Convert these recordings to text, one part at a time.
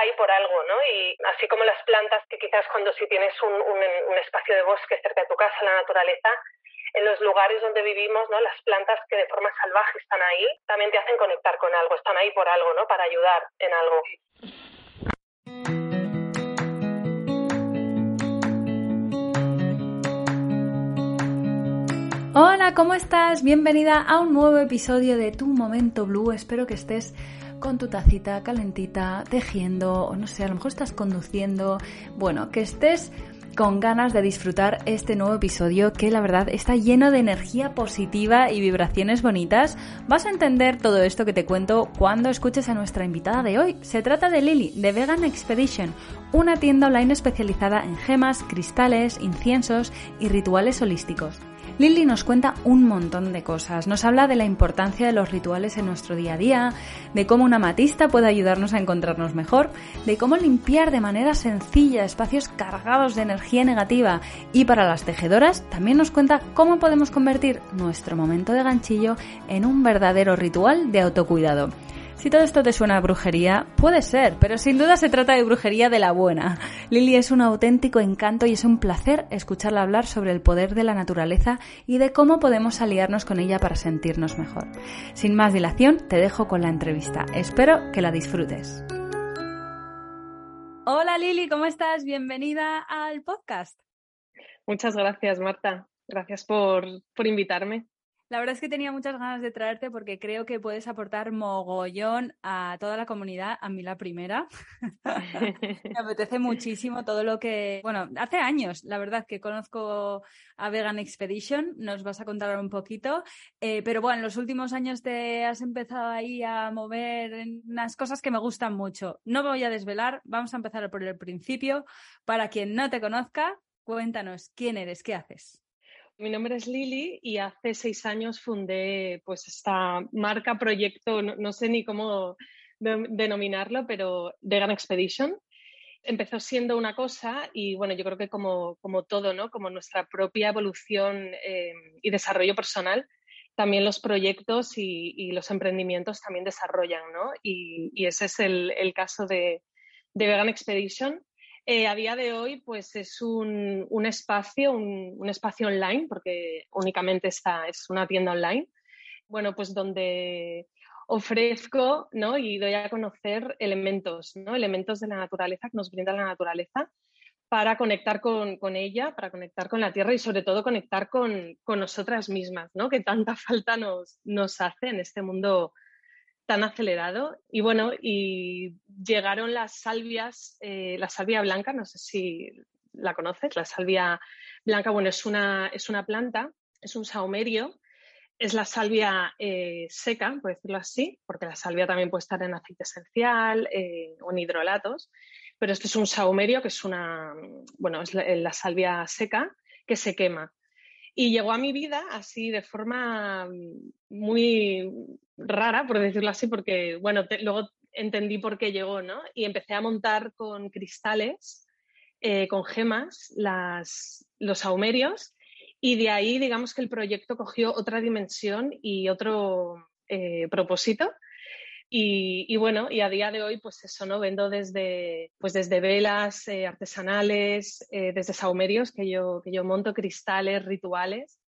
ahí por algo, ¿no? Y así como las plantas, que quizás cuando si tienes un, un, espacio de bosque cerca de tu casa, la naturaleza, en los lugares donde vivimos, ¿no? Las plantas que de forma salvaje están ahí, también te hacen conectar con algo, están ahí por algo, ¿no? Para ayudar en algo. Hola, ¿cómo estás? Bienvenida a un nuevo episodio de Tu Momento Blue. Espero que estés con tu tacita calentita, tejiendo, o no sé, a lo mejor estás conduciendo. Bueno, que estés con ganas de disfrutar este nuevo episodio que la verdad está lleno de energía positiva y vibraciones bonitas. Vas a entender todo esto que te cuento cuando escuches a nuestra invitada de hoy. Se trata de Lily, de Vegan Expedition, una tienda online especializada en gemas, cristales, inciensos y rituales holísticos. Lily nos cuenta un montón de cosas. Nos habla de la importancia de los rituales en nuestro día a día, de cómo una matista puede ayudarnos a encontrarnos mejor, de cómo limpiar de manera sencilla espacios cargados de energía negativa y para las tejedoras también nos cuenta cómo podemos convertir nuestro momento de ganchillo en un verdadero ritual de autocuidado. Si todo esto te suena a brujería, puede ser, pero sin duda se trata de brujería de la buena. Lily es un auténtico encanto y es un placer escucharla hablar sobre el poder de la naturaleza y de cómo podemos aliarnos con ella para sentirnos mejor. Sin más dilación, te dejo con la entrevista. Espero que la disfrutes. Hola Lili, ¿cómo estás? Bienvenida al podcast. Muchas gracias, Marta. Gracias por, por invitarme. La verdad es que tenía muchas ganas de traerte porque creo que puedes aportar mogollón a toda la comunidad, a mí la primera. Me apetece muchísimo todo lo que, bueno, hace años, la verdad, que conozco a Vegan Expedition, nos vas a contar un poquito, eh, pero bueno, en los últimos años te has empezado ahí a mover en unas cosas que me gustan mucho. No voy a desvelar, vamos a empezar por el principio. Para quien no te conozca, cuéntanos quién eres, qué haces. Mi nombre es Lili y hace seis años fundé pues esta marca, proyecto, no, sé ni cómo denominarlo, pero Vegan Expedition. Empezó siendo una cosa y bueno, yo creo que como, como todo, ¿no? Como nuestra propia evolución eh, y desarrollo personal, también los proyectos y, los emprendimientos también desarrollan, ¿no? Y, ese es el, el caso de, de Vegan Expedition eh, a día de hoy, pues es un, espacio, un, espacio online, porque únicamente está, es una tienda online, bueno, pues donde ofrezco ¿no? y doy a conocer elementos, ¿no? elementos de la naturaleza que nos brinda la naturaleza para conectar con, ella, para conectar con la tierra y sobre todo conectar con, nosotras mismas, ¿no? que tanta falta nos, nos hace en este mundo tan acelerado. Y bueno, y llegaron las salvias, eh, la salvia blanca, no sé si la conoces, la salvia blanca, bueno, es una, es una planta, es un saumerio, es la salvia eh, seca, por decirlo así, porque la salvia también puede estar en aceite esencial eh, o en hidrolatos, pero este es un saumerio que es una, bueno, es la salvia seca que se quema. Y llegó a mi vida así de forma mm, muy rara, por decirlo así, porque, bueno, luego entendí por qué llegó, ¿no? Y empecé a montar con cristales, eh, con gemas, los aumerios, y de ahí, digamos que el proyecto cogió otra dimensión y otro eh, propósito. Y, bueno, y a día de hoy, pues eso, ¿no? Vendo desde, pues desde velas eh, artesanales, eh, desde saumerios que yo, que yo monto, cristales, rituales.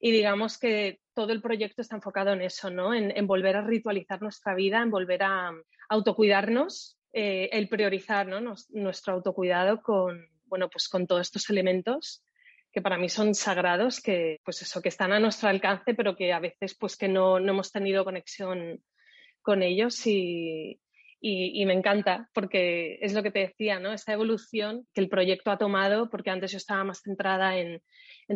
Y digamos que todo el proyecto está enfocado en eso, ¿no? En, volver a ritualizar nuestra vida, en volver a, autocuidarnos, eh, el priorizar ¿no? nuestro autocuidado con, bueno, pues con todos estos elementos que para mí son sagrados, que pues eso, que están a nuestro alcance, pero que a veces pues que no, no hemos tenido conexión con ellos y, me encanta porque es lo que te decía, ¿no? Esta evolución que el proyecto ha tomado, porque antes yo estaba más centrada en,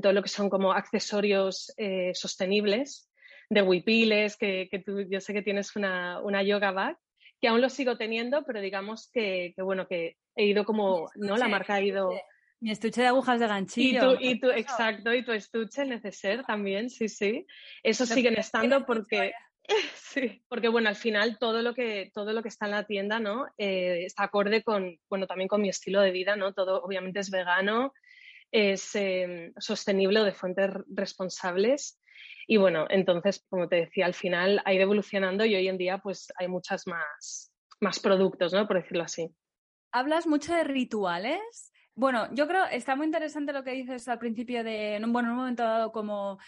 todo lo que son como accesorios eh, sostenibles, de huipiles, que, que, tú, yo sé que tienes una, yoga bag, que aún lo sigo teniendo, pero digamos que, bueno, que he ido como, ¿no? La marca ha ido... Mi estuche de agujas de ganchillo. Y tú, exacto, y tu estuche, el neceser también, sí, sí. Eso siguen estando porque... Sí, porque bueno, al final todo lo que, todo lo que está en la tienda, ¿no? Eh, está acorde con, bueno, también con mi estilo de vida, ¿no? Todo obviamente es vegano, es em, sostenible o de fuentes responsables. Y bueno, entonces, como te decía, al final ha ido evolucionando y hoy en día pues hay muchas más, más productos, ¿no? Por decirlo así. hablas mucho de rituales. Bueno, yo creo, está muy interesante lo que dices al principio de, bueno, en un momento dado como,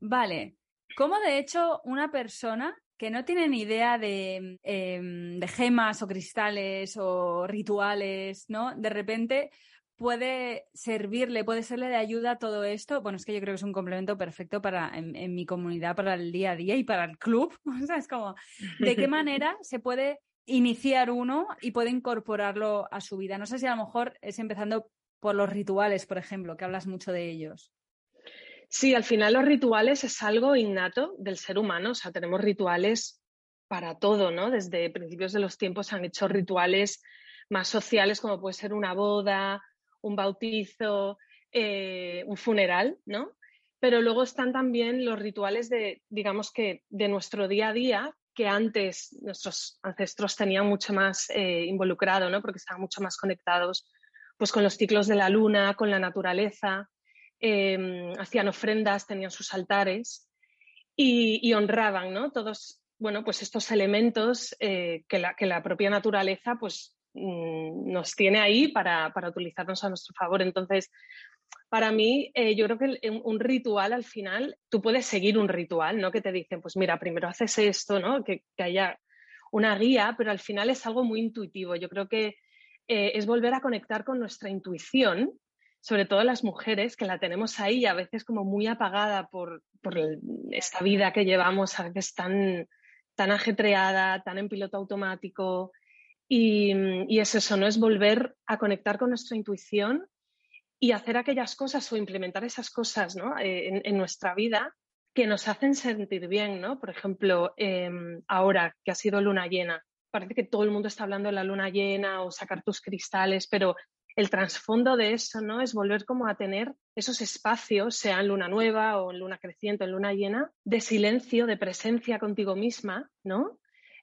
vale, ¿cómo de hecho una persona que no tiene ni idea de, em, de gemas o cristales o rituales, ¿no? De repente puede servirle, puede serle de ayuda todo esto. Bueno, es que yo creo que es un complemento perfecto para en, mi comunidad, para el día a día y para el club. O sea, es como, ¿de qué manera se puede iniciar uno y puede incorporarlo a su vida? No sé si a lo mejor es empezando por los rituales, por ejemplo, que hablas mucho de ellos. Sí, al final los rituales es algo innato del ser humano, o sea, tenemos rituales para todo, ¿no? Desde principios de los tiempos se han hecho rituales más sociales, como puede ser una boda, un bautizo, eh, un funeral, ¿no? Pero luego están también los rituales de, digamos que, de nuestro día a día, que antes nuestros ancestros tenían mucho más eh, involucrado, ¿no? Porque estaban mucho más conectados pues, con los ciclos de la luna, con la naturaleza, em, hacían ofrendas, tenían sus altares y, honraban, ¿no? Todos, bueno, pues estos elementos eh, que, la, que la propia naturaleza, pues Mm, nos tiene ahí para, utilizarnos a nuestro favor. Entonces, para mí, eh, yo creo que un ritual al final, tú puedes seguir un ritual, ¿no? Que te dicen, pues mira, primero haces esto, ¿no? Que, haya una guía, pero al final es algo muy intuitivo. Yo creo que eh, es volver a conectar con nuestra intuición, sobre todo las mujeres, que la tenemos ahí a veces como muy apagada por, esta vida que llevamos, a veces tan, tan ajetreada, tan en piloto automático. Y, es eso, ¿no? Es volver a conectar con nuestra intuición y hacer aquellas cosas o implementar esas cosas ¿no? Eh, en, nuestra vida que nos hacen sentir bien, ¿no? Por ejemplo, em, ahora que ha sido luna llena, parece que todo el mundo está hablando de la luna llena o sacar tus cristales, pero el trasfondo de eso, ¿no? Es volver como a tener esos espacios, sea en luna nueva o en luna creciente, en luna llena, de silencio, de presencia contigo misma, ¿no?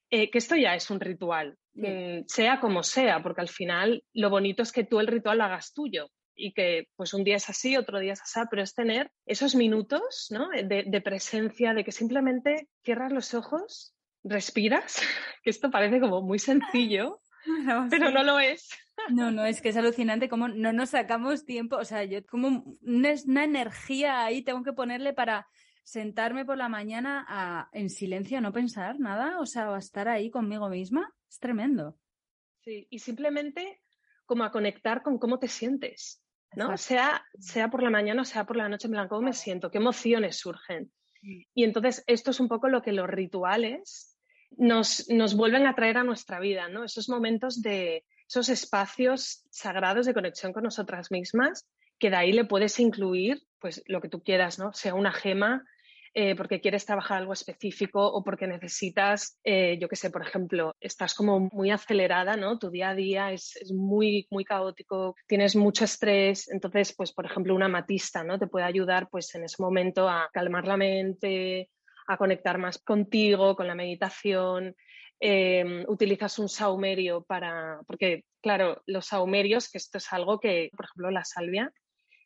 Eh, que esto ya es un ritual, Mm, sea como sea, porque al final lo bonito es que tú el ritual lo hagas tuyo y que pues un día es así, otro día es así, pero es tener esos minutos ¿no? de, presencia, de que simplemente cierras los ojos, respiras, que esto parece como muy sencillo, pero no lo es. No, no, es que es alucinante cómo no nos sacamos tiempo, o sea, yo como una energía ahí tengo que ponerle para sentarme por la mañana a, en silencio, no pensar nada, o sea, a estar ahí conmigo misma, es tremendo. Sí, y simplemente como a conectar con cómo te sientes, ¿no? Sea, sea por la mañana o sea por la noche, en blanco, ¿cómo me siento? ¿Qué emociones surgen? Mm. Y entonces esto es un poco lo que los rituales nos, nos vuelven a traer a nuestra vida, ¿no? Esos momentos de, esos espacios sagrados de conexión con nosotras mismas, que de ahí le puedes incluir, pues, lo que tú quieras, ¿no? Sea una gema, eh, porque quieres trabajar algo específico o porque necesitas, eh, yo qué sé, por ejemplo, estás como muy acelerada, ¿no? Tu día a día es, muy, muy caótico, tienes mucho estrés, entonces, pues, por ejemplo, una matista, ¿no? Te puede ayudar, pues, en ese momento a calmar la mente, a conectar más contigo, con la meditación. Em, utilizas un saumerio para, porque claro, los saumerios, que esto es algo que, por ejemplo, la salvia,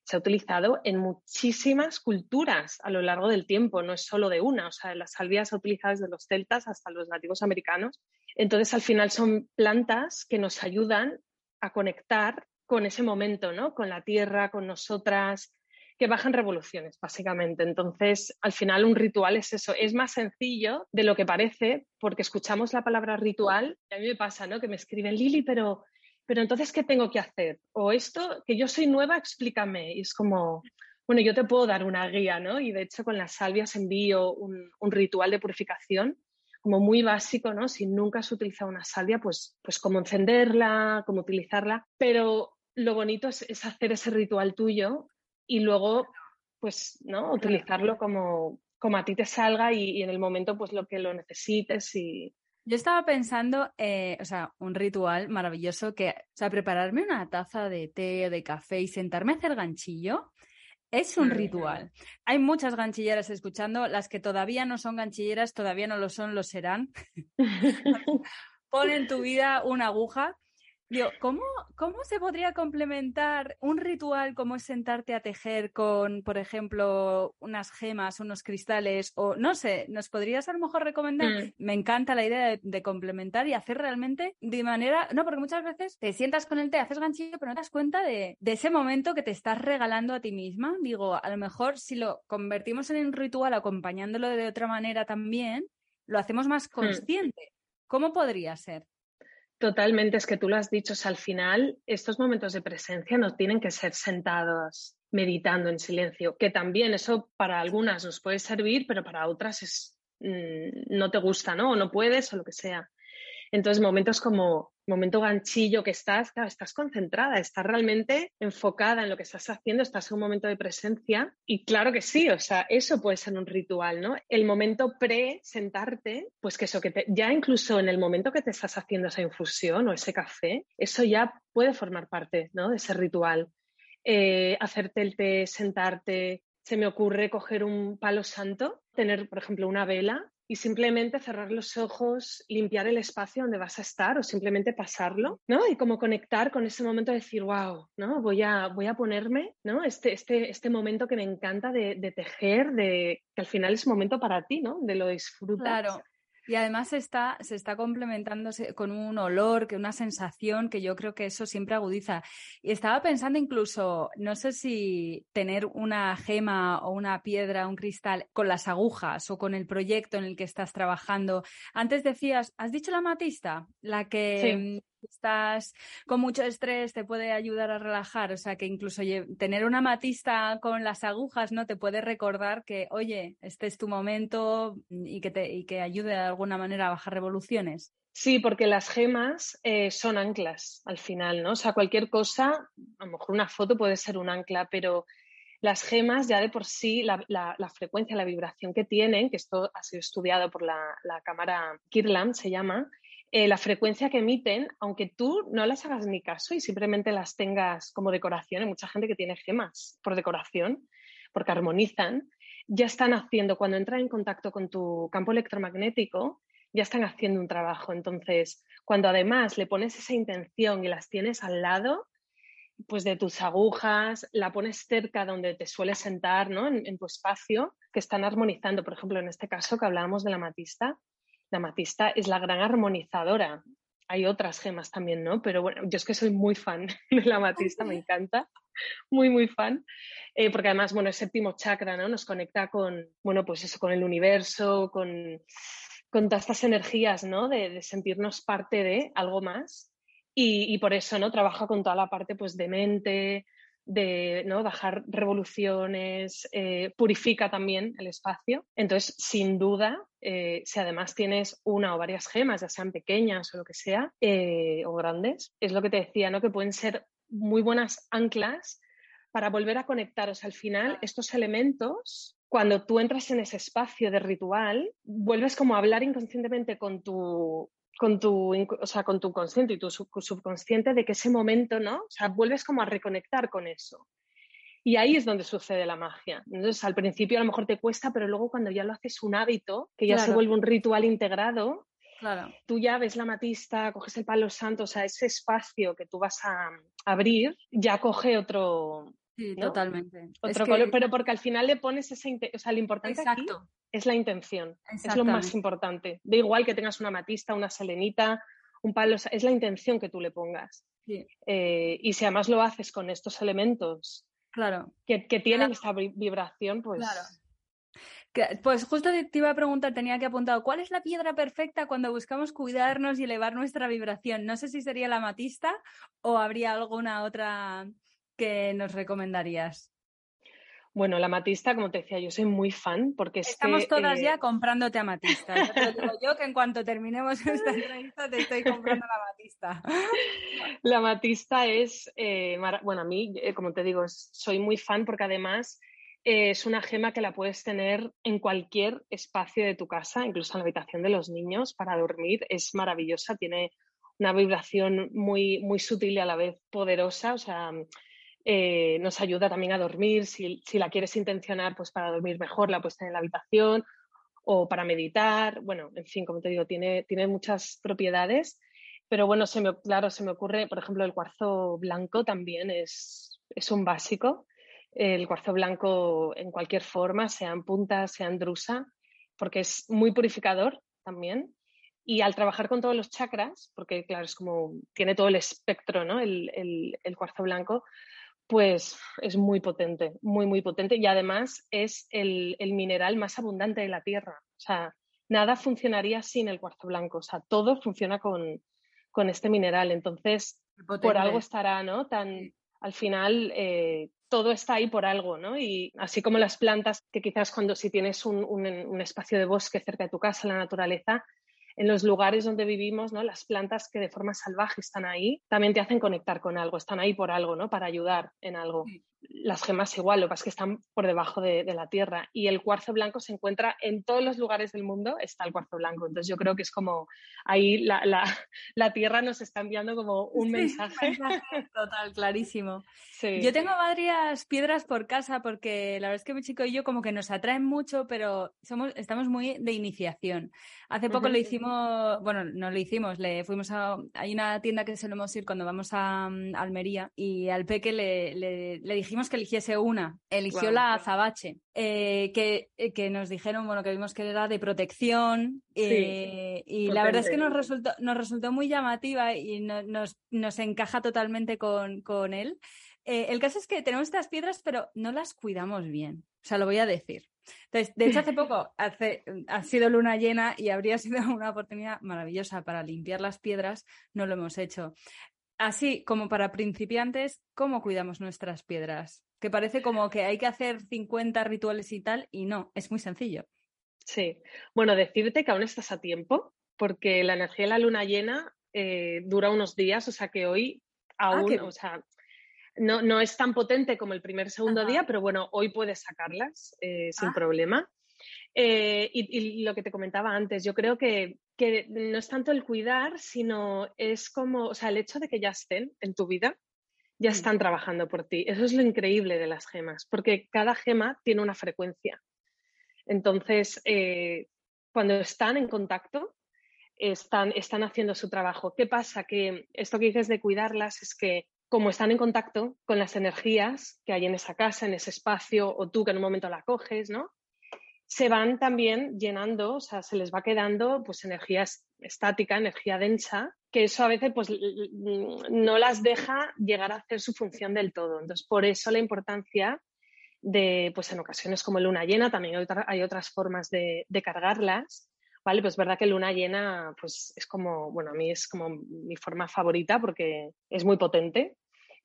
se ha utilizado en muchísimas culturas a lo largo del tiempo, no es solo de una, o sea, la salvia se ha utilizado desde los celtas hasta los nativos americanos. Entonces, al final son plantas que nos ayudan a conectar con ese momento, ¿no? Con la tierra, con nosotras, que bajan revoluciones, básicamente. Entonces, al final un ritual es eso, es más sencillo de lo que parece, porque escuchamos la palabra ritual, y a mí me pasa, ¿no? Que me escriben, Lili, pero pero entonces, ¿qué tengo que hacer? O esto, que yo soy nueva, explícame. Y es como, bueno, yo te puedo dar una guía, ¿no? Y de hecho con las salvias envío un, ritual de purificación como muy básico, ¿no? Si nunca has utilizado una salvia, pues, pues cómo encenderla, cómo utilizarla. Pero lo bonito es, hacer ese ritual tuyo y luego, pues, ¿no? Utilizarlo como, como a ti te salga y, y en el momento, pues, lo que lo necesites y, yo estaba pensando, eh, o sea, un ritual maravilloso que, o sea, prepararme una taza de té o de café y sentarme a hacer ganchillo es un ritual. Hay muchas ganchilleras escuchando, las que todavía no son ganchilleras, todavía no lo son, lo serán. Pon en tu vida una aguja ¿cómo, ¿cómo se podría complementar un ritual como es sentarte a tejer con, por ejemplo, unas gemas, unos cristales o no sé, ¿nos podrías a lo mejor recomendar? Mm. Me encanta la idea de, complementar y hacer realmente de manera, no, porque muchas veces te sientas con el té, haces ganchillo, pero no te das cuenta de, de ese momento que te estás regalando a ti misma. Digo, a lo mejor si lo convertimos en un ritual acompañándolo de otra manera también, lo hacemos más mm. consciente. ¿Cómo podría ser? Totalmente, es que tú lo has dicho, al final estos momentos de presencia no tienen que ser sentados meditando en silencio, que también eso para algunas nos puede servir, pero para otras es, mm, no te gusta, ¿no? O no puedes o lo que sea. Entonces, momentos como momento ganchillo que estás, claro, estás concentrada, estás realmente enfocada en lo que estás haciendo, estás en un momento de presencia y claro que sí, o sea, eso puede ser un ritual, ¿no? El momento pre-sentarte, pues que eso, que ya incluso en el momento que te estás haciendo esa infusión o ese café, eso ya puede formar parte, ¿no? De ese ritual. Eh, hacerte el té, sentarte, se me ocurre coger un palo santo, tener, por ejemplo, una vela y simplemente cerrar los ojos, limpiar el espacio donde vas a estar o simplemente pasarlo, ¿no? Y como conectar con ese momento de decir, wow, ¿no? Voy a, voy a ponerme, ¿no? Este, este, este momento que me encanta de, de tejer, de que al final es momento para ti, ¿no? De lo disfrutas. Claro. Y además está, se está complementándose con un olor, que una sensación que yo creo que eso siempre agudiza. Y estaba pensando incluso, no sé si tener una gema o una piedra, un cristal con las agujas o con el proyecto en el que estás trabajando. Antes decías, ¿has dicho la matista? La que estás con mucho estrés te puede ayudar a relajar, o sea que incluso tener una matista con las agujas no te puede recordar que, oye, este es tu momento y que te y que ayude de alguna manera a bajar revoluciones. Sí, porque las gemas eh, son anclas al final, ¿no? O sea, cualquier cosa, a lo mejor una foto puede ser un ancla, pero las gemas ya de por sí, la, frecuencia, la vibración que tienen, que esto ha sido estudiado por la, la cámara Kirlam, se llama, eh, la frecuencia que emiten, aunque tú no las hagas ni caso y simplemente las tengas como decoración, hay mucha gente que tiene gemas por decoración, porque armonizan, ya están haciendo, cuando entran en contacto con tu campo electromagnético, ya están haciendo un trabajo. Entonces, cuando además le pones esa intención y las tienes al lado, pues de tus agujas, la pones cerca donde te sueles sentar, ¿no? En, en, tu espacio, que están armonizando. Por ejemplo, en este caso que hablábamos de la matista, la amatista es la gran armonizadora. Hay otras gemas también, ¿no? Pero bueno, yo es que soy muy fan de la amatista, me encanta, muy, muy fan, eh, porque además, bueno, el séptimo chakra, ¿no? Nos conecta con, bueno, pues eso, con el universo, con, con todas estas energías, ¿no? De, sentirnos parte de algo más. Y, y, por eso, ¿no? Trabaja con toda la parte, pues, de mente, de ¿no? bajar revoluciones, eh, purifica también el espacio. Entonces, sin duda, eh, si además tienes una o varias gemas, ya sean pequeñas o lo que sea, eh, o grandes, es lo que te decía, ¿no? que pueden ser muy buenas anclas para volver a conectaros. Al final, estos elementos cuando tú entras en ese espacio de ritual, vuelves como a hablar inconscientemente con tu, con tu, o sea, con tu consciente y tu subconsciente de que ese momento, ¿no? O sea, vuelves como a reconectar con eso. Y ahí es donde sucede la magia. Entonces, al principio a lo mejor te cuesta, pero luego cuando ya lo haces un hábito, que ya se vuelve un ritual integrado, claro. tú ya ves la matista, coges el palo santo, o sea, ese espacio que tú vas a abrir ya coge otro, Sí, totalmente. Otro color, pero porque al final le pones ese... O sea, lo importante Exacto. aquí es la intención. Es lo más importante. Da igual que tengas una matista, una selenita, un palo, es la intención que tú le pongas. Eh, y si además lo haces con estos elementos claro. que, tienen esta vibración, pues... Claro. Pues justo te iba a preguntar, tenía que apuntar, ¿cuál es la piedra perfecta cuando buscamos cuidarnos y elevar nuestra vibración? No sé si sería la matista o habría alguna otra que nos recomendarías? Bueno, la amatista, como te decía, yo soy muy fan porque Estamos todas ya eh, comprándote amatista. Yo te digo yo que en cuanto terminemos esta entrevista te estoy comprando la amatista. La amatista es, eh, bueno, a mí, eh, como te digo, soy muy fan porque además es una gema que la puedes tener en cualquier espacio de tu casa, incluso en la habitación de los niños para dormir. Es maravillosa, tiene una vibración muy, muy sutil y a la vez poderosa. O sea, eh, nos ayuda también a dormir. Si, la quieres intencionar, pues para dormir mejor, la tener en la habitación o para meditar. Bueno, en fin, como te digo, tiene, tiene muchas propiedades. pero bueno, se me, claro, se me ocurre, por ejemplo, el cuarzo blanco también es, es un básico. El cuarzo blanco en cualquier forma, sea en punta, sea en drusa, porque es muy purificador también. Y al trabajar con todos los chakras, porque claro, es como tiene todo el espectro, ¿no? El, el, cuarzo blanco, pues es muy potente, muy, muy potente. Y además es el, el, mineral más abundante de la Tierra. O sea, nada funcionaría sin el cuarzo blanco. O sea, todo funciona con, con este mineral. Entonces, por algo estará, ¿no? Tan, al final, eh, todo está ahí por algo, ¿no? Y así como las plantas, que quizás cuando si tienes un, un espacio de bosque cerca de tu casa, la naturaleza, en los lugares donde vivimos, ¿no? Las plantas que de forma salvaje están ahí, también te hacen conectar con algo, están ahí por algo, ¿no? Para ayudar en algo. Las gemas igual, lo que pasa es que están por debajo de, la tierra. Y el cuarzo blanco se encuentra en todos los lugares del mundo, está el cuarzo blanco. Entonces yo creo que es como ahí la, la, la tierra nos está enviando como un mensaje. Total, clarísimo. Yo tengo varias piedras por casa porque la verdad es que mi chico y yo como que nos atraen mucho, pero somos, estamos muy de iniciación. Hace poco le hicimos, bueno, no lo hicimos, le fuimos a, hay una tienda que solemos ir cuando vamos a, mm, Almería y al peque le, le, dijimos que eligiese una, eligió la azabache, eh, que, eh, que nos dijeron, bueno, que vimos que era de protección eh, y la verdad es que nos resultó, nos resultó muy llamativa y nos, nos encaja totalmente con, con él. Eh, el caso es que tenemos estas piedras, pero no las cuidamos bien. O sea, lo voy a decir. Entonces, de hecho, hace poco hace, ha sido luna llena y habría sido una oportunidad maravillosa para limpiar las piedras. No lo hemos hecho. Así como para principiantes, ¿cómo cuidamos nuestras piedras? Que parece como que hay que hacer 50 rituales y tal, y no, es muy sencillo. Sí, bueno, decirte que aún estás a tiempo, porque la energía de la luna llena eh, dura unos días, o sea que hoy ah, aún, o sea, no, no es tan potente como el primer segundo día, pero bueno, hoy puedes sacarlas eh, sin ah. problema. Eh, y, lo que te comentaba antes, yo creo que, que, no es tanto el cuidar, sino es como, o sea, el hecho de que ya estén en tu vida, ya mm. están trabajando por ti. Eso es lo increíble de las gemas, porque cada gema tiene una frecuencia. Entonces, eh, cuando están en contacto, están, están haciendo su trabajo. ¿Qué pasa? Que esto que dices de cuidarlas es que como están en contacto con las energías que hay en esa casa, en ese espacio, o tú que en un momento la coges, ¿no? Se van también llenando, o sea, se les va quedando pues energía estática, energía densa, que eso a veces pues no las deja llegar a hacer su función del todo. Entonces, por eso la importancia de, pues en ocasiones como luna llena, también hay, otras formas de, de cargarlas, ¿vale? Pues es verdad que luna llena, pues es como, bueno, a mí es como mi forma favorita porque es muy potente.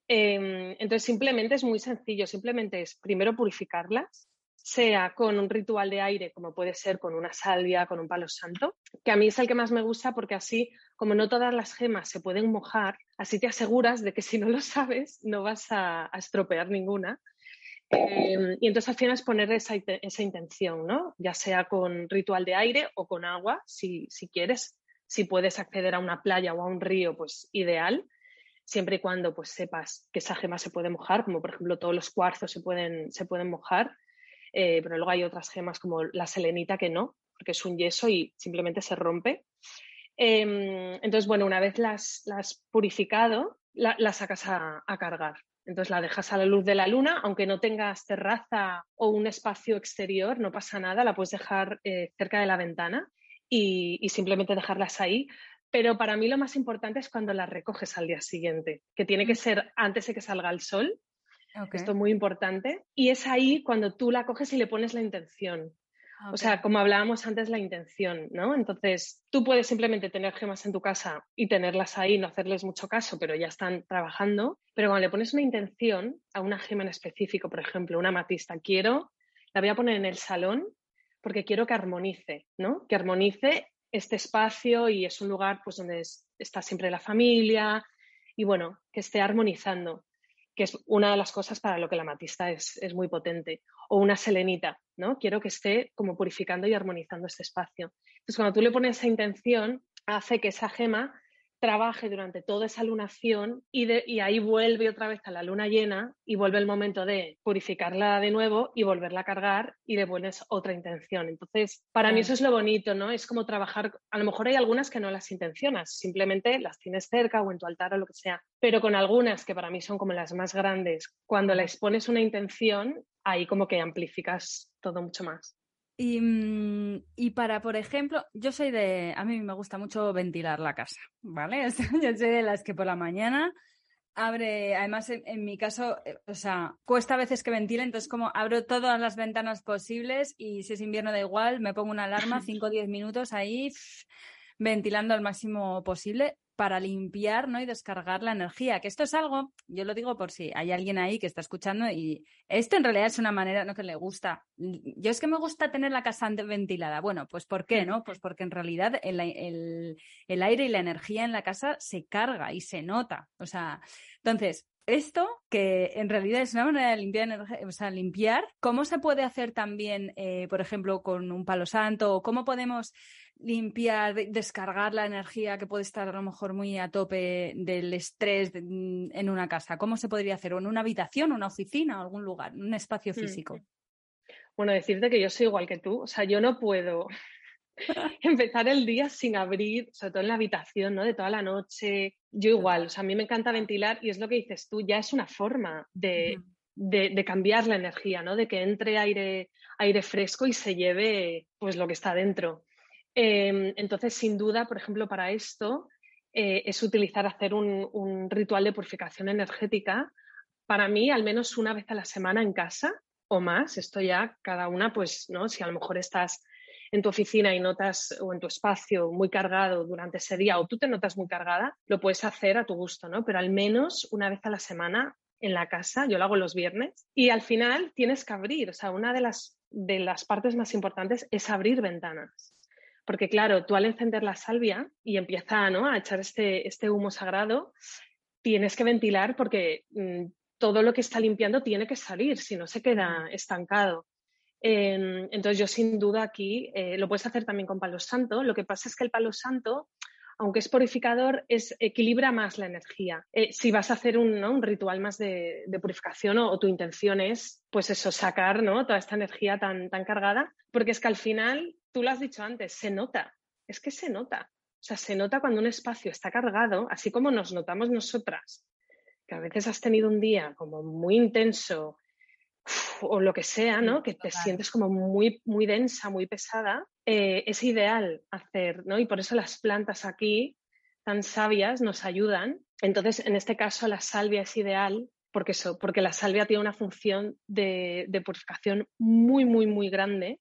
Em, entonces, simplemente es muy sencillo, simplemente es primero purificarlas, sea con un ritual de aire, como puede ser con una salvia, con un palo santo, que a mí es el que más me gusta porque así, como no todas las gemas se pueden mojar, así te aseguras de que si no lo sabes, no vas a, estropear ninguna. Em, y entonces al final es poner esa, esa, intención, ¿no? Ya sea con ritual de aire o con agua, si, si quieres. Si puedes acceder a una playa o a un río, pues ideal siempre y cuando pues sepas que esa gema se puede mojar, como por ejemplo todos los cuarzos se pueden, se pueden mojar, eh, pero luego hay otras gemas como la selenita que no, porque es un yeso y simplemente se rompe. Em, entonces, bueno, una vez las has purificado, la, sacas a, cargar. Entonces la dejas a la luz de la luna, aunque no tengas terraza o un espacio exterior, no pasa nada, la puedes dejar eh, cerca de la ventana y, y, simplemente dejarlas ahí pero para mí lo más importante es cuando la recoges al día siguiente, que tiene que mm. ser antes de que salga el sol. Esto es muy importante. Y es ahí cuando tú la coges y le pones la intención. O sea, como hablábamos antes, la intención, ¿no? Entonces, tú puedes simplemente tener gemas en tu casa y tenerlas ahí, no hacerles mucho caso, pero ya están trabajando. Pero cuando le pones una intención a una gema en específico, por ejemplo, una matista, quiero, la voy a poner en el salón porque quiero que armonice, ¿no? Que armonice este espacio y es un lugar pues donde está siempre la familia y bueno, que esté armonizando, que es una de las cosas para lo que la matista es, muy potente. O una selenita, ¿no? Quiero que esté como purificando y armonizando este espacio. Entonces, cuando tú le pones esa intención, hace que esa gema trabaje durante toda esa lunación y, y, ahí vuelve otra vez a la luna llena y vuelve el momento de purificarla de nuevo y volverla a cargar y le pones otra intención. Entonces, para mí eso es lo bonito, ¿no? Es como trabajar, a lo mejor hay algunas que no las intencionas, simplemente las tienes cerca o en tu altar o lo que sea, pero con algunas que para mí son como las más grandes, cuando les pones una intención, ahí como que amplificas todo mucho más. Mm, y, para, por ejemplo, yo soy de, a mí me gusta mucho ventilar la casa, ¿vale? yo soy de las que por la mañana abre, además en, mi caso, eh, o sea, cuesta a veces que ventile, entonces como abro todas las ventanas posibles y si es invierno da igual, me pongo una alarma 5 o 10 minutos ahí ventilando al máximo posible para limpiar ¿no? y descargar la energía. Que esto es algo, yo lo digo por si hay alguien ahí que está escuchando y esto en realidad es una manera ¿no? que le gusta. Yo es que me gusta tener la casa ventilada. Bueno, pues ¿por qué? no? Pues porque en realidad el, el aire y la energía en la casa se carga y se nota. O sea, entonces, esto, que en realidad es una manera de limpiar, o sea, limpiar, ¿cómo se puede hacer también, eh, por ejemplo, con un palo santo? ¿O cómo podemos limpiar, descargar la energía que puede estar a lo mejor muy a tope del estrés mm, en una casa? ¿Cómo se podría hacer? ¿O en una habitación, una oficina, o algún lugar, un espacio hmm. físico? Bueno, decirte que yo soy igual que tú, o sea, yo no puedo empezar el día sin abrir, sobre todo en la habitación, ¿no? De toda la noche. Yo igual, o sea, a mí me encanta ventilar y es lo que dices tú, ya es una forma de, cambiar la energía, ¿no? De que entre aire, aire fresco y se lleve pues lo que está dentro. Em, entonces, sin duda, por ejemplo, para esto eh, es utilizar, hacer un, un ritual de purificación energética. Para mí, al menos una vez a la semana en casa o más, esto ya cada una, pues, ¿no? Si a lo mejor estás en tu oficina y notas o en tu espacio muy cargado durante ese día o tú te notas muy cargada, lo puedes hacer a tu gusto, ¿no? Pero al menos una vez a la semana en la casa, yo lo hago los viernes, y al final tienes que abrir, o sea, una de las, de las partes más importantes es abrir ventanas. Porque claro, tú al encender la salvia y empieza ¿no? a echar este, este humo sagrado, tienes que ventilar porque mm, todo lo que está limpiando tiene que salir, si no se queda estancado. Em, entonces yo sin duda aquí eh, lo puedes hacer también con palo santo. Lo que pasa es que el palo santo, aunque es purificador, es, equilibra más la energía. Eh, si vas a hacer un, ritual más de, purificación o, tu intención es, pues eso, sacar ¿no? toda esta energía tan, tan cargada, porque es que al final, tú lo has dicho antes, se nota, es que se nota. O sea, se nota cuando un espacio está cargado, así como nos notamos nosotras, que a veces has tenido un día como muy intenso, o lo que sea, ¿no? Que te sientes como muy, muy densa, muy pesada, eh, es ideal hacer, ¿no? Y por eso las plantas aquí, tan sabias, nos ayudan. Entonces, en este caso, la salvia es ideal porque, eso, porque la salvia tiene una función de, de purificación muy, muy, muy grande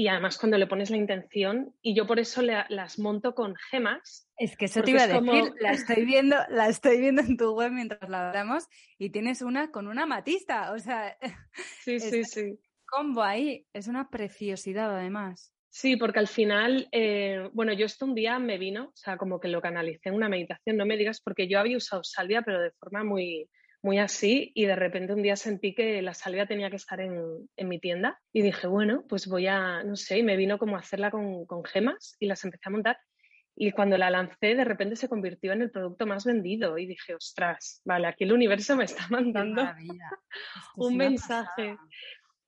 y además cuando le pones la intención, y yo por eso las monto con gemas. Es que eso te iba a decir, la estoy viendo, la estoy viendo en tu web mientras la hablamos y tienes una con una matista, o sea, sí, sí, sí. Combo ahí, es una preciosidad además. Sí, porque al final, eh, bueno, yo esto un día me vino, o sea, como que lo canalicé en una meditación, no me digas, porque yo había usado salvia, pero de forma muy, muy así y de repente un día sentí que la salvia tenía que estar en, mi tienda y dije, bueno, pues voy a, no sé, y me vino como a hacerla con, gemas y las empecé a montar. Y cuando la lancé, de repente se convirtió en el producto más vendido y dije, ostras, vale, aquí el universo me está mandando un mensaje.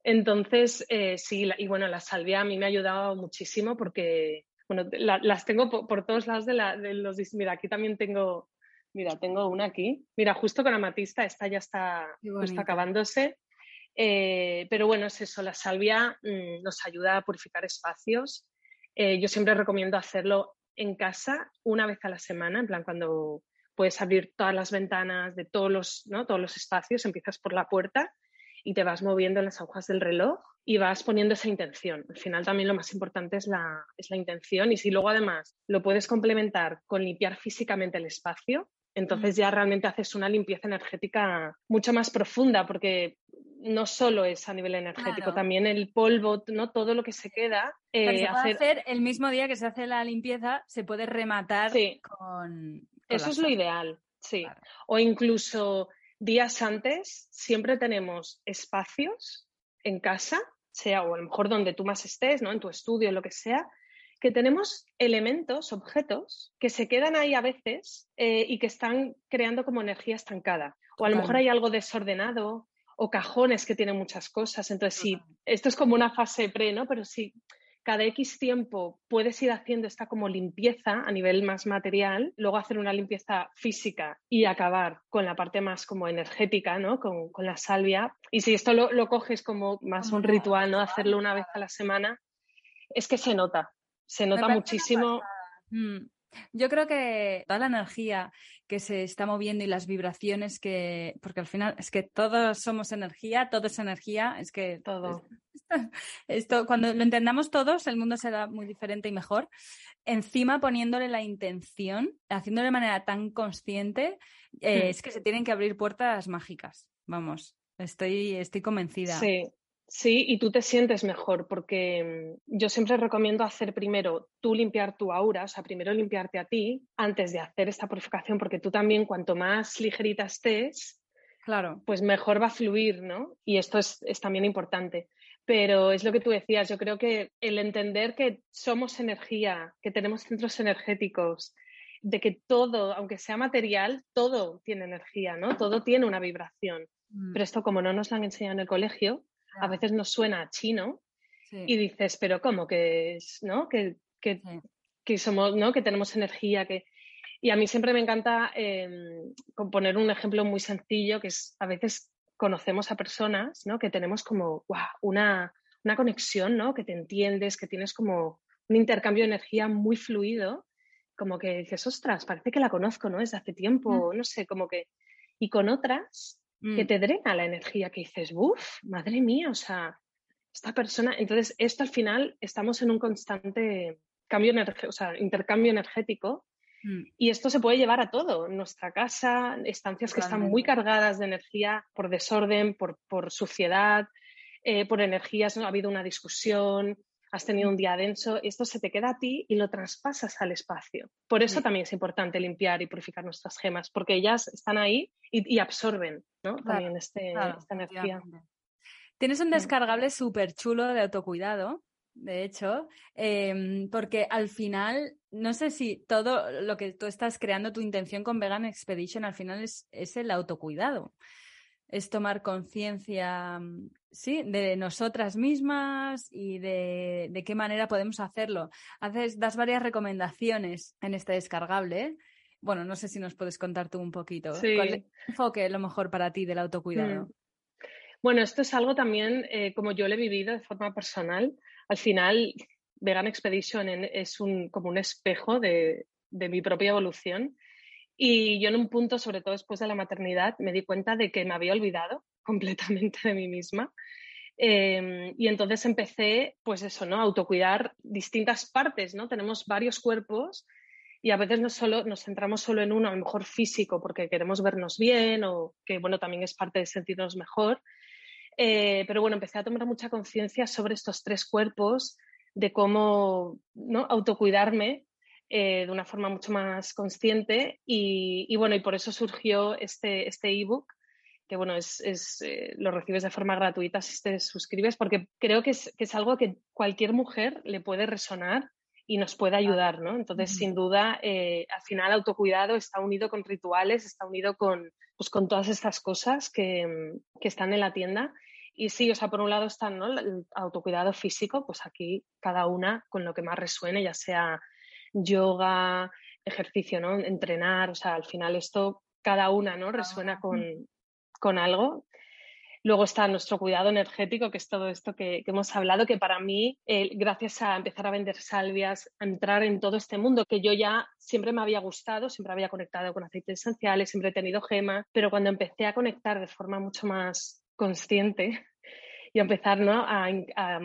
Entonces, eh, sí, y bueno, la salvia a mí me ha ayudado muchísimo porque, bueno, las tengo por, todos lados de, la, de los... Mira, aquí también tengo Mira, tengo una aquí. Mira, justo con amatista, esta ya está, acabándose. Eh, pero bueno, es eso, la salvia mm, nos ayuda a purificar espacios. Eh, yo siempre recomiendo hacerlo en casa una vez a la semana, en plan cuando puedes abrir todas las ventanas de todos los, ¿no? todos los espacios, empiezas por la puerta y te vas moviendo en las agujas del reloj y vas poniendo esa intención. Al final también lo más importante es la, es la intención y si luego además lo puedes complementar con limpiar físicamente el espacio, entonces ya realmente haces una limpieza energética mucho más profunda porque no solo es a nivel energético, también el polvo, ¿no? Todo lo que se queda. Eh, se puede hacer... el mismo día que se hace la limpieza, se puede rematar con, Eso es lo ideal, sí. O incluso días antes, siempre tenemos espacios en casa, sea o a lo mejor donde tú más estés, ¿no? En tu estudio, lo que sea, que tenemos elementos, objetos, que se quedan ahí a veces eh, y que están creando como energía estancada. O a lo mejor hay algo desordenado o cajones que tienen muchas cosas. Entonces, sí, esto es como una fase pre, ¿no? Pero sí, cada X tiempo puedes ir haciendo esta como limpieza a nivel más material, luego hacer una limpieza física y acabar con la parte más como energética, ¿no? Con, la salvia. Y si esto lo, coges como más un ritual, ¿no? Hacerlo una vez a la semana, es que se nota, se nota muchísimo. Yo creo que toda la energía que se está moviendo y las vibraciones que, porque al final es que todos somos energía, todo es energía, es que todo. Esto, cuando lo entendamos todos, el mundo será muy diferente y mejor. Encima poniéndole la intención, haciéndolo de manera tan consciente, eh, hmm. es que se tienen que abrir puertas mágicas. Vamos, estoy, estoy convencida. Sí, Sí, y tú te sientes mejor porque mm, yo siempre recomiendo hacer primero tú limpiar tu aura, o sea, primero limpiarte a ti antes de hacer esta purificación, porque tú también cuanto más ligerita estés, claro. pues mejor va a fluir, ¿no? Y esto es, también importante. Pero es lo que tú decías, yo creo que el entender que somos energía, que tenemos centros energéticos, de que todo, aunque sea material, todo tiene energía, ¿no? Todo tiene una vibración. Mm. Pero esto como no nos lo han enseñado en el colegio, a veces nos suena chino y dices, pero ¿cómo que es, no? Que, somos, ¿no? Que tenemos energía, que... Y a mí siempre me encanta eh, poner un ejemplo muy sencillo, que es a veces conocemos a personas, ¿no? Que tenemos como una, una conexión, ¿no? Que te entiendes, que tienes como un intercambio de energía muy fluido, como que dices, ostras, parece que la conozco, ¿no? Desde hace tiempo, mm. no sé, como que... Y con otras que mm. te drena la energía, que dices, uff, madre mía, o sea, esta persona. Entonces, esto al final estamos en un constante cambio o sea, intercambio energético mm. y esto se puede llevar a todo. Nuestra casa, estancias que están muy cargadas de energía por desorden, por, por suciedad, eh, por energías, ¿no? ha habido una discusión, has tenido un día denso, esto se te queda a ti y lo traspasas al espacio. Por eso también es importante limpiar y purificar nuestras gemas, porque ellas están ahí y, absorben también este, esta energía. Tienes un descargable súper chulo de autocuidado, de hecho, em, porque al final, no sé si todo lo que tú estás creando, tu intención con Vegan Expedition, al final es, es el autocuidado. Es tomar conciencia, mm, sí, de nosotras mismas y de, qué manera podemos hacerlo. Haces, das varias recomendaciones en este descargable. Bueno, no sé si nos puedes contar tú un poquito. Sí. ¿Cuál es el enfoque lo mejor para ti del autocuidado? Mm. Bueno, esto es algo también, eh, como yo lo he vivido de forma personal. Al final, Vegan Expedition es un, como un espejo de, de mi propia evolución y yo en un punto, sobre todo después de la maternidad, me di cuenta de que me había olvidado completamente de mí misma. Em, y entonces empecé, pues eso, ¿no? Autocuidar distintas partes, ¿no? Tenemos varios cuerpos y a veces no solo, nos centramos solo en uno, a lo mejor físico, porque queremos vernos bien o que, bueno, también es parte de sentirnos mejor. Eh, pero bueno, empecé a tomar mucha conciencia sobre estos tres cuerpos, de cómo ¿no? autocuidarme eh, de una forma mucho más consciente y, bueno, y por eso surgió este, este ebook que bueno, es, eh, lo recibes de forma gratuita si te suscribes, porque creo que es, que es, algo que cualquier mujer le puede resonar y nos puede ayudar, ¿no? Entonces, sin duda, eh, al final, autocuidado está unido con rituales, está unido con, pues, con todas estas cosas que, que, están en la tienda. Y sí, o sea, por un lado están ¿no? el autocuidado físico, pues aquí cada una con lo que más resuene, ya sea yoga, ejercicio, ¿no? Entrenar, o sea, al final esto cada una, ¿no? Resuena con, algo. Luego está nuestro cuidado energético, que es todo esto que, hemos hablado, que para mí, gracias a empezar a vender salvias, a entrar en todo este mundo que yo ya siempre me había gustado, siempre había conectado con aceites esenciales, siempre he tenido gemas, pero cuando empecé a conectar de forma mucho más consciente y a empezar ¿no? a,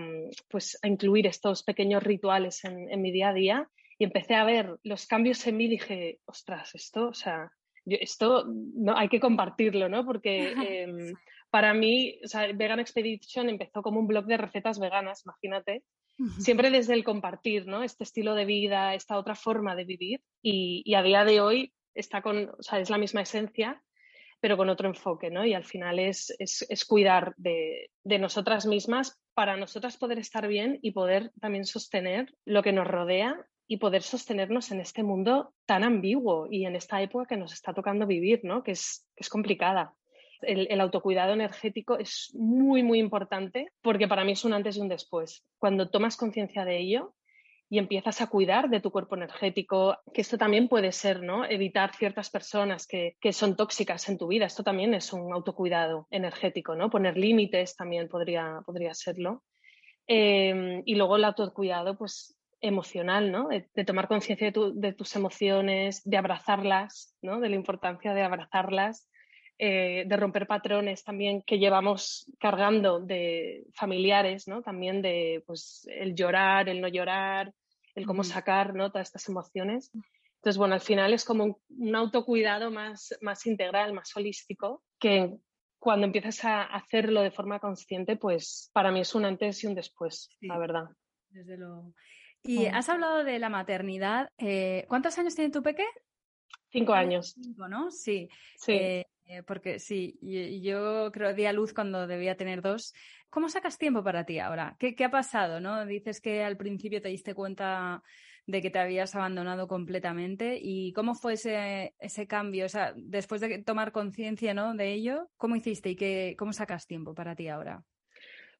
pues, a incluir estos pequeños rituales en, en mi día a día, y empecé a ver los cambios en mí dije, ostras, esto, o sea, esto no, hay que compartirlo, ¿no? Porque em, para mí, o sea, Vegan Expedition empezó como un blog de recetas veganas, imagínate, siempre desde el compartir, ¿no? Este estilo de vida, esta otra forma de vivir y, y, a día de hoy está con, o sea, es la misma esencia, pero con otro enfoque, ¿no? Y al final es, es, es cuidar de, de, nosotras mismas para nosotras poder estar bien y poder también sostener lo que nos rodea y poder sostenernos en este mundo tan ambiguo y en esta época que nos está tocando vivir, ¿no? que, es, es complicada. El, el, autocuidado energético es muy, muy importante porque para mí es un antes y un después. Cuando tomas conciencia de ello y empiezas a cuidar de tu cuerpo energético, que esto también puede ser, ¿no? Evitar ciertas personas que, que son tóxicas en tu vida. Esto también es un autocuidado energético, ¿no? Poner límites también podría, podría serlo. Eh, y luego el autocuidado, pues emocional, ¿no? De, de tomar conciencia de, tu, de, tus emociones, de abrazarlas, ¿no? De la importancia de abrazarlas, eh, de romper patrones también que llevamos cargando de familiares, ¿no? También de, pues, el llorar, el no llorar, el cómo sacar, ¿no? Todas estas emociones. Entonces, bueno, al final es como un, un autocuidado más, más integral, más holístico, que cuando empiezas a hacerlo de forma consciente, pues para mí es un antes y un después, sí, la verdad. Desde luego. Y has hablado de la maternidad. Eh, ¿Cuántos años tiene tu peque? Cinco años. Cinco, ¿no? Sí. sí. Eh, porque sí, yo creo di a luz cuando debía tener dos. ¿Cómo sacas tiempo para ti ahora? ¿Qué, qué ha pasado? ¿no? Dices que al principio te diste cuenta de que te habías abandonado completamente. ¿Y cómo fue ese, ese cambio? O sea, después de tomar conciencia ¿no? de ello, ¿cómo hiciste y qué, cómo sacas tiempo para ti ahora?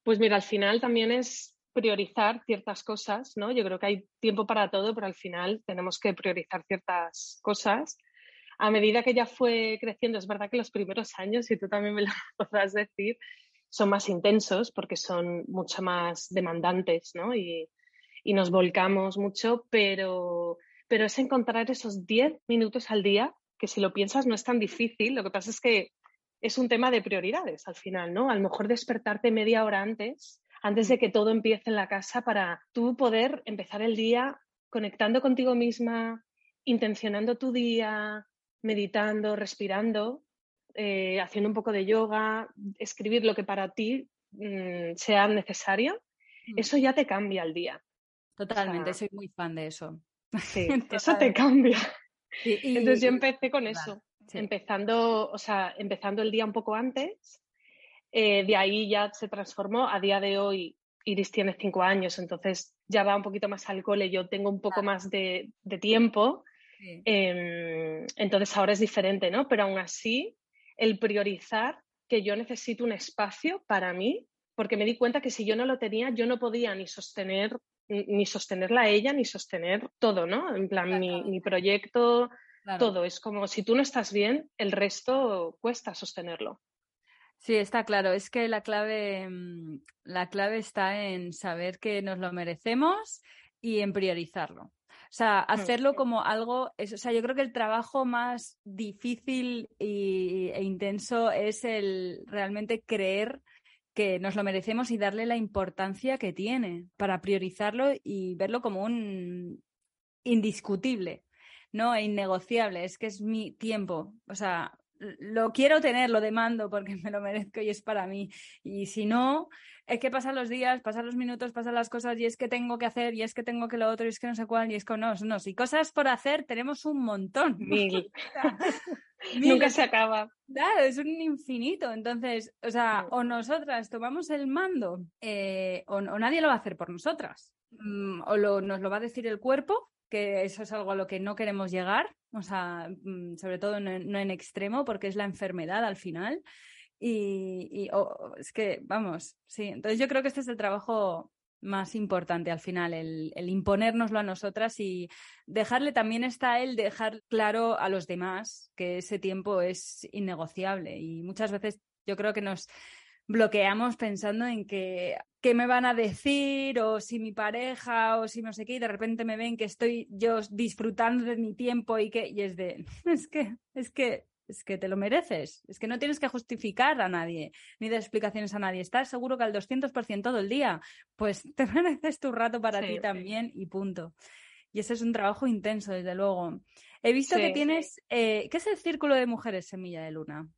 Pues mira, al final también es priorizar ciertas cosas, ¿no? Yo creo que hay tiempo para todo, pero al final tenemos que priorizar ciertas cosas. A medida que ya fue creciendo, es verdad que los primeros años, y tú también me lo podrás decir, son más intensos porque son mucho más demandantes, ¿no? Y, y nos volcamos mucho, pero, pero es encontrar esos 10 minutos al día, que si lo piensas no es tan difícil, lo que pasa es que es un tema de prioridades al final, ¿no? A lo mejor despertarte media hora antes antes de que todo empiece en la casa para tú poder empezar el día conectando contigo misma, intencionando tu día, meditando, respirando, eh, haciendo un poco de yoga, escribir lo que para ti mmm, sea necesario, mm. eso ya te cambia el día. Totalmente, o sea, soy muy fan de eso. Sí, eso te cambia. Y, y, Entonces yo empecé con eso, sí. empezando, o sea, empezando el día un poco antes eh, de ahí ya se transformó. A día de hoy, Iris tiene cinco años, entonces ya va un poquito más al cole, yo tengo un poco más de, de tiempo. Sí. Eh, entonces ahora es diferente, ¿no? Pero aún así, el priorizar que yo necesito un espacio para mí, porque me di cuenta que si yo no lo tenía, yo no podía ni sostener ni sostenerla a ella, ni sostener todo, ¿no? En plan, claro. mi, mi, proyecto, claro. todo. Es como si tú no estás bien, el resto cuesta sostenerlo. Sí, está claro. Es que la clave, mm, la clave está en saber que nos lo merecemos y en priorizarlo. O sea, hacerlo como algo, es, o sea, yo creo que el trabajo más difícil y, e intenso es el realmente creer que nos lo merecemos y darle la importancia que tiene para priorizarlo y verlo como un indiscutible, ¿no? E innegociable. Es que es mi tiempo. O sea, lo quiero tener, lo demando porque me lo merezco y es para mí. Y si no, es que pasan los días, pasan los minutos, pasan las cosas y es que tengo que hacer y es que tengo que lo otro y es que no sé cuál y es que no, no. Y cosas por hacer tenemos un montón. Mil. Mil. Nunca se acaba. Claro, es un infinito. Entonces, o sea, o nosotras tomamos el mando eh, o, o, nadie lo va a hacer por nosotras. Mm, o lo, nos lo va a decir el cuerpo que eso es algo a lo que no queremos llegar, o sea, mm, sobre todo no, en extremo, porque es la enfermedad al final. Y, es que, vamos, sí, entonces yo creo que este es el trabajo más importante al final, el, el imponérnoslo a nosotras y dejarle también está el dejar claro a los demás que ese tiempo es innegociable y muchas veces yo creo que nos bloqueamos pensando en que qué me van a decir o si mi pareja o si no sé qué y de repente me ven que estoy yo disfrutando de mi tiempo y que y es de es que es que es que te lo mereces, es que no tienes que justificar a nadie, ni dar explicaciones a nadie, estás seguro que al 200% todo el día, pues te mereces tu rato para sí, ti sí. también y punto. Y ese es un trabajo intenso, desde luego. He visto sí, que tienes, eh, ¿qué es el Círculo de Mujeres Semilla de Luna?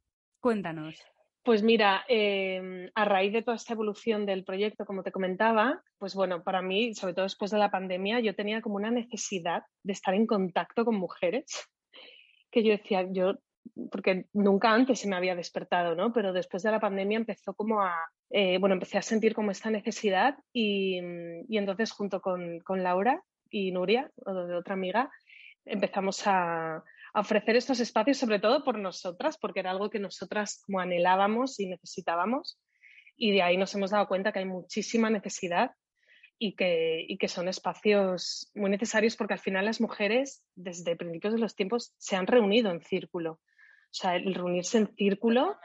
Cuéntanos. Pues mira, eh, a raíz de toda esta evolución del proyecto, como te comentaba, pues bueno, para mí, sobre todo después de la pandemia, yo tenía como una necesidad de estar en contacto con mujeres, que yo decía, yo, porque nunca antes se me había despertado, ¿no? Pero después de la pandemia empezó como a, eh, bueno, empecé a sentir como esta necesidad y, entonces junto con, Laura y Nuria, otra amiga, empezamos a, ofrecer estos espacios, sobre todo por nosotras, porque era algo que nosotras como anhelábamos y necesitábamos. Y de ahí nos hemos dado cuenta que hay muchísima necesidad y que, y que son espacios muy necesarios porque al final las mujeres, desde principios de los tiempos, se han reunido en círculo. O sea, el reunirse en círculo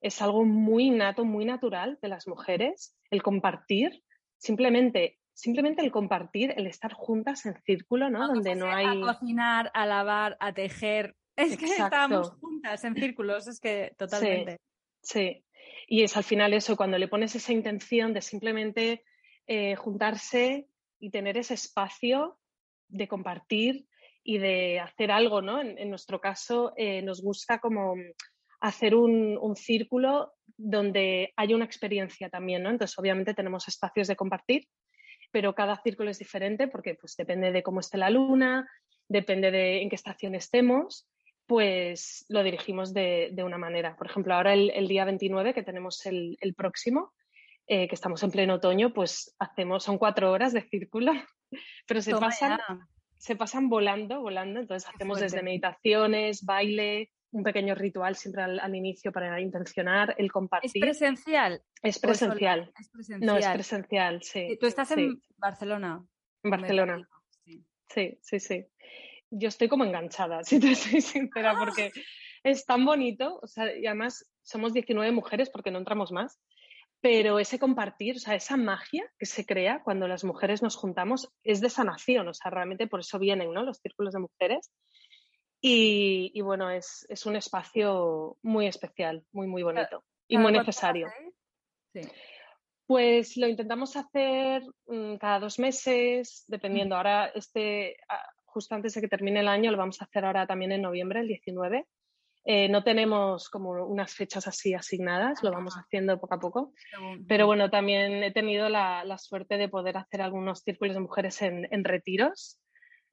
es algo muy innato, muy natural de las mujeres, el compartir, simplemente, simplemente el compartir, el estar juntas en círculo, ¿no? Donde no hay... A cocinar, a lavar, a tejer. Es que estábamos juntas en círculos, es que totalmente. Sí, Y es al final eso, cuando le pones esa intención de simplemente eh, juntarse y tener ese espacio de compartir y de hacer algo, ¿no? En, nuestro caso, eh, nos gusta como hacer un, círculo donde haya una experiencia también, ¿no? Entonces, obviamente tenemos espacios de compartir, pero cada círculo es diferente porque pues, depende de cómo esté la luna, depende de en qué estación estemos, pues lo dirigimos de, una manera. Por ejemplo, ahora el, día 29, que tenemos el, próximo, eh, que estamos en pleno otoño, pues hacemos, son cuatro horas de círculo, pero se pasan, se pasan volando, volando. Entonces hacemos desde meditaciones, baile, un pequeño ritual siempre al, inicio para intencionar el compartir. ¿Es presencial? Es presencial. No, es presencial, sí. ¿Tú estás en Barcelona? En Barcelona. Sí. sí, sí, Yo estoy como enganchada, si te soy sincera, porque es tan bonito, o sea, y además somos 19 mujeres porque no entramos más, pero ese compartir, o sea, esa magia que se crea cuando las mujeres nos juntamos es de sanación, o sea, realmente por eso vienen, ¿no? Los círculos de mujeres y, bueno, es, un espacio muy especial, muy, muy bonito y muy necesario. Pues lo intentamos hacer mm, cada dos meses, dependiendo. Ahora, este, ah, justo antes de que termine el año, lo vamos a hacer ahora también en noviembre, el 19. Eh, no tenemos como unas fechas así asignadas, lo vamos haciendo poco a poco. Pero bueno, también he tenido la, suerte de poder hacer algunos círculos de mujeres en, en retiros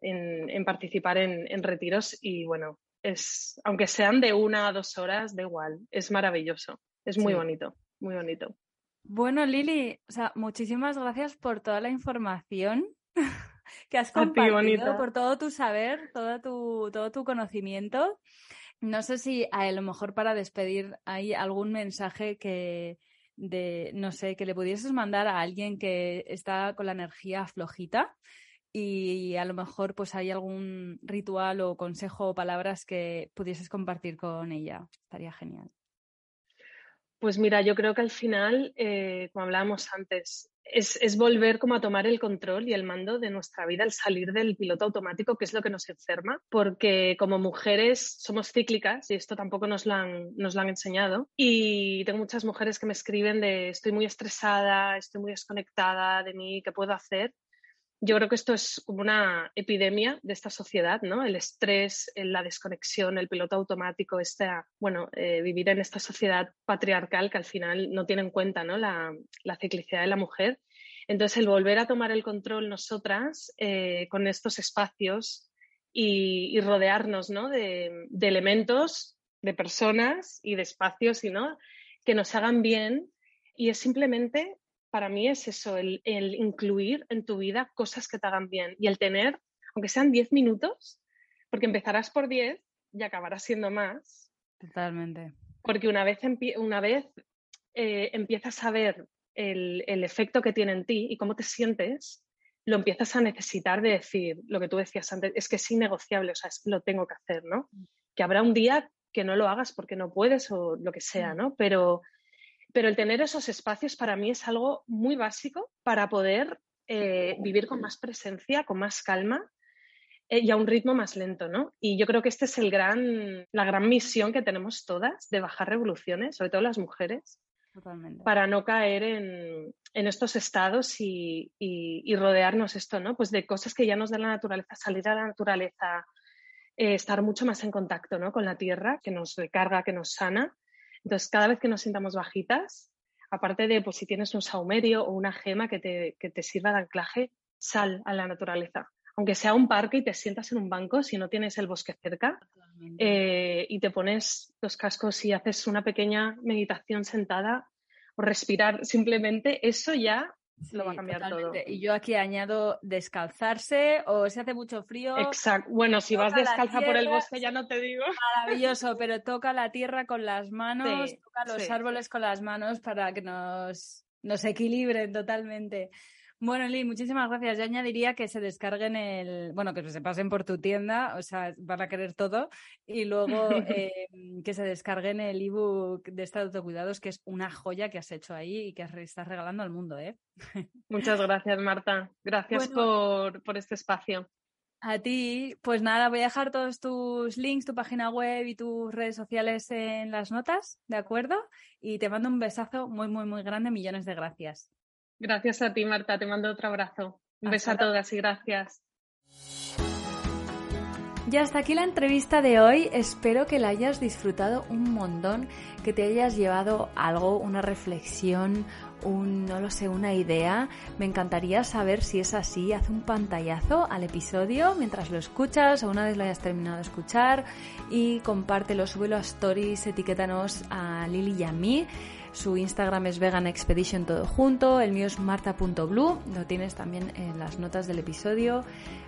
en, participar en, retiros y bueno, es, aunque sean de una a dos horas, da igual, es maravilloso, es muy bonito, muy bonito. Bueno, Lili, o sea, muchísimas gracias por toda la información que has compartido, por todo tu saber, todo tu, todo tu conocimiento. No sé si a lo mejor para despedir hay algún mensaje que de, no sé, que le pudieses mandar a alguien que está con la energía flojita y a lo mejor pues hay algún ritual o consejo o palabras que pudieses compartir con ella. Estaría genial. Pues mira, yo creo que al final, eh, como hablábamos antes, es, volver como a tomar el control y el mando de nuestra vida, el salir del piloto automático, que es lo que nos enferma, porque como mujeres somos cíclicas y esto tampoco nos lo han, nos lo han enseñado. Y tengo muchas mujeres que me escriben de estoy muy estresada, estoy muy desconectada de mí, ¿qué puedo hacer? Yo creo que esto es como una epidemia de esta sociedad, ¿no? El estrés, la desconexión, el piloto automático, este, bueno, eh, vivir en esta sociedad patriarcal que al final no tiene en cuenta ¿no? La, ciclicidad de la mujer. Entonces, el volver a tomar el control nosotras eh, con estos espacios y, rodearnos ¿no? de, de, elementos, de personas y de espacios y, ¿no? que nos hagan bien y es simplemente para mí es eso, el, incluir en tu vida cosas que te hagan bien y el tener, aunque sean 10 minutos, porque empezarás por 10 y acabarás siendo más. Totalmente. Porque una vez, una vez eh, empiezas a ver el, efecto que tiene en ti y cómo te sientes, lo empiezas a necesitar de decir lo que tú decías antes, es que es innegociable, o sea, es, lo tengo que hacer, ¿no? Mm. Que habrá un día que no lo hagas porque no puedes o lo que sea, mm. ¿no? Pero pero el tener esos espacios para mí es algo muy básico para poder eh, vivir con más presencia, con más calma eh, y a un ritmo más lento, ¿no? Y yo creo que esta es el gran, la gran misión que tenemos todas de bajar revoluciones, sobre todo las mujeres, para no caer en, estos estados y, rodearnos esto, ¿no? Pues de cosas que ya nos da la naturaleza, salir a la naturaleza, eh, estar mucho más en contacto ¿no? con la tierra, que nos recarga, que nos sana entonces, cada vez que nos sintamos bajitas, aparte de pues, si tienes un saumerio o una gema que te, sirva de anclaje, sal a la naturaleza. Aunque sea un parque y te sientas en un banco, si no tienes el bosque cerca, eh, y te pones los cascos y haces una pequeña meditación sentada, o respirar, simplemente eso ya lo va a cambiar todo. Y yo aquí añado descalzarse o si hace mucho frío. Exacto. Bueno, si vas descalza por el bosque ya no te digo. Maravilloso, pero toca la tierra con las manos, toca los árboles con las manos para que nos, nos equilibren totalmente. Bueno, Lee, muchísimas gracias. Yo añadiría que se descarguen el, bueno, que se pasen por tu tienda, o sea, van a querer todo, y luego em, que se descarguen el ebook de Estado de Cuidados, que es una joya que has hecho ahí y que estás regalando al mundo, ¿eh? Muchas gracias, Marta. Gracias por, por este espacio. A ti, pues nada, voy a dejar todos tus links, tu página web y tus redes sociales en las notas, ¿de acuerdo? Y te mando un besazo muy, muy, muy grande. Millones de gracias. Gracias a ti, Marta. Te mando otro abrazo. Un beso a todas y gracias. Y hasta aquí la entrevista de hoy. Espero que la hayas disfrutado un montón, que te hayas llevado algo, una reflexión, un, no lo sé, una idea. Me encantaría saber si es así. Haz un pantallazo al episodio mientras lo escuchas o una vez lo hayas terminado de escuchar y compártelo, súbelo a stories, etiquétanos a Lili y a mí. Su Instagram es Vegan Expedition todo junto, el mío es marta.blue, lo tienes también en las notas del episodio.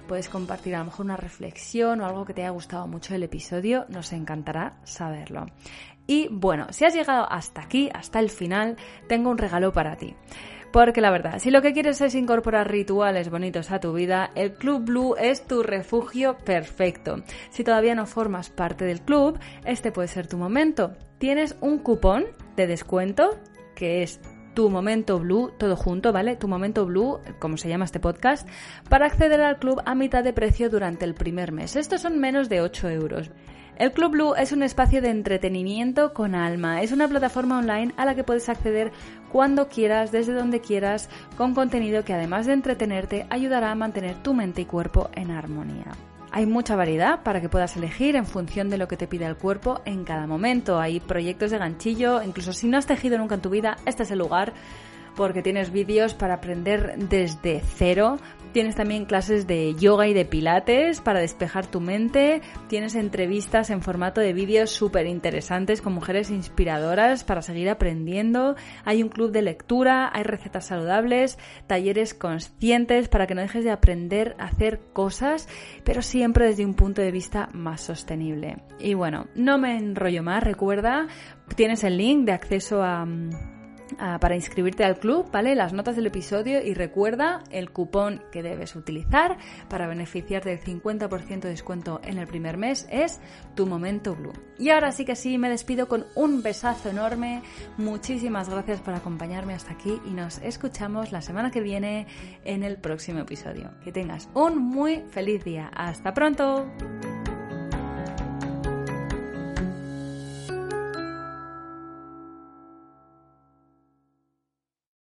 Puedes compartir a lo mejor una reflexión o algo que te haya gustado mucho del episodio, nos encantará saberlo. Y bueno, si has llegado hasta aquí, hasta el final, tengo un regalo para ti. Porque la verdad, si lo que quieres es incorporar rituales bonitos a tu vida, el Club Blue es tu refugio perfecto. Si todavía no formas parte del club, este puede ser tu momento. Tienes un cupón de descuento que es tu momento blue, todo junto, ¿vale? Tu momento blue, como se llama este podcast, para acceder al club a mitad de precio durante el primer mes. Estos son menos de 8 euros. El Club Blue es un espacio de entretenimiento con alma. Es una plataforma online a la que puedes acceder cuando quieras, desde donde quieras, con contenido que además de entretenerte ayudará a mantener tu mente y cuerpo en armonía. Hay mucha variedad para que puedas elegir en función de lo que te pide el cuerpo en cada momento. Hay proyectos de ganchillo, incluso si no has tejido nunca en tu vida, este es el lugar porque tienes vídeos para aprender desde cero, Tienes también clases de yoga y de pilates para despejar tu mente. Tienes entrevistas en formato de vídeos súper interesantes con mujeres inspiradoras para seguir aprendiendo. Hay un club de lectura, hay recetas saludables, talleres conscientes para que no dejes de aprender a hacer cosas, pero siempre desde un punto de vista más sostenible. Y bueno, no me enrollo más, recuerda, tienes el link de acceso a Para inscribirte al club, ¿vale? Las notas del episodio y recuerda el cupón que debes utilizar para beneficiarte del 50% de descuento en el primer mes es tu momento blue. Y ahora sí que sí, me despido con un besazo enorme. Muchísimas gracias por acompañarme hasta aquí y nos escuchamos la semana que viene en el próximo episodio. Que tengas un muy feliz día. Hasta pronto.